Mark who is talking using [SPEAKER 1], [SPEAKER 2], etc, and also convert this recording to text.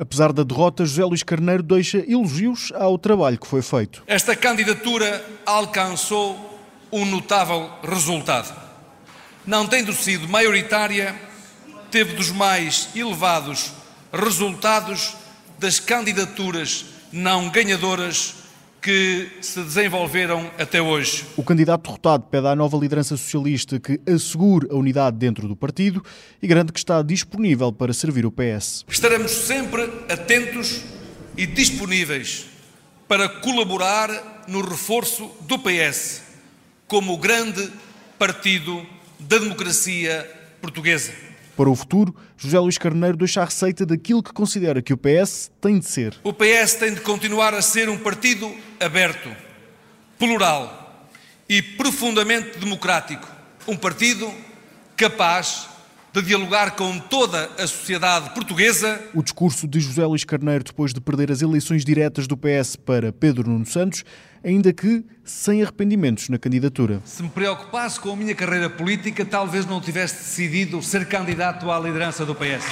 [SPEAKER 1] Apesar da derrota, José Luís Carneiro deixa elogios ao trabalho que foi feito.
[SPEAKER 2] Esta candidatura alcançou um notável resultado. Não tendo sido maioritária, teve dos mais elevados resultados das candidaturas não ganhadoras que se desenvolveram até hoje.
[SPEAKER 1] O candidato derrotado pede à nova liderança socialista que assegure a unidade dentro do partido e garante que está disponível para servir o PS.
[SPEAKER 2] Estaremos sempre atentos e disponíveis para colaborar no reforço do PS como o grande partido da democracia portuguesa.
[SPEAKER 1] Para o futuro, José Luís Carneiro deixa a receita daquilo que considera que o PS tem de ser.
[SPEAKER 2] O PS tem de continuar a ser um partido aberto, plural e profundamente democrático. Um partido capaz de dialogar com toda a sociedade portuguesa.
[SPEAKER 1] O discurso de José Luís Carneiro depois de perder as eleições diretas do PS para Pedro Nuno Santos, ainda que sem arrependimentos na candidatura.
[SPEAKER 2] Se me preocupasse com a minha carreira política, talvez não tivesse decidido ser candidato à liderança do PS.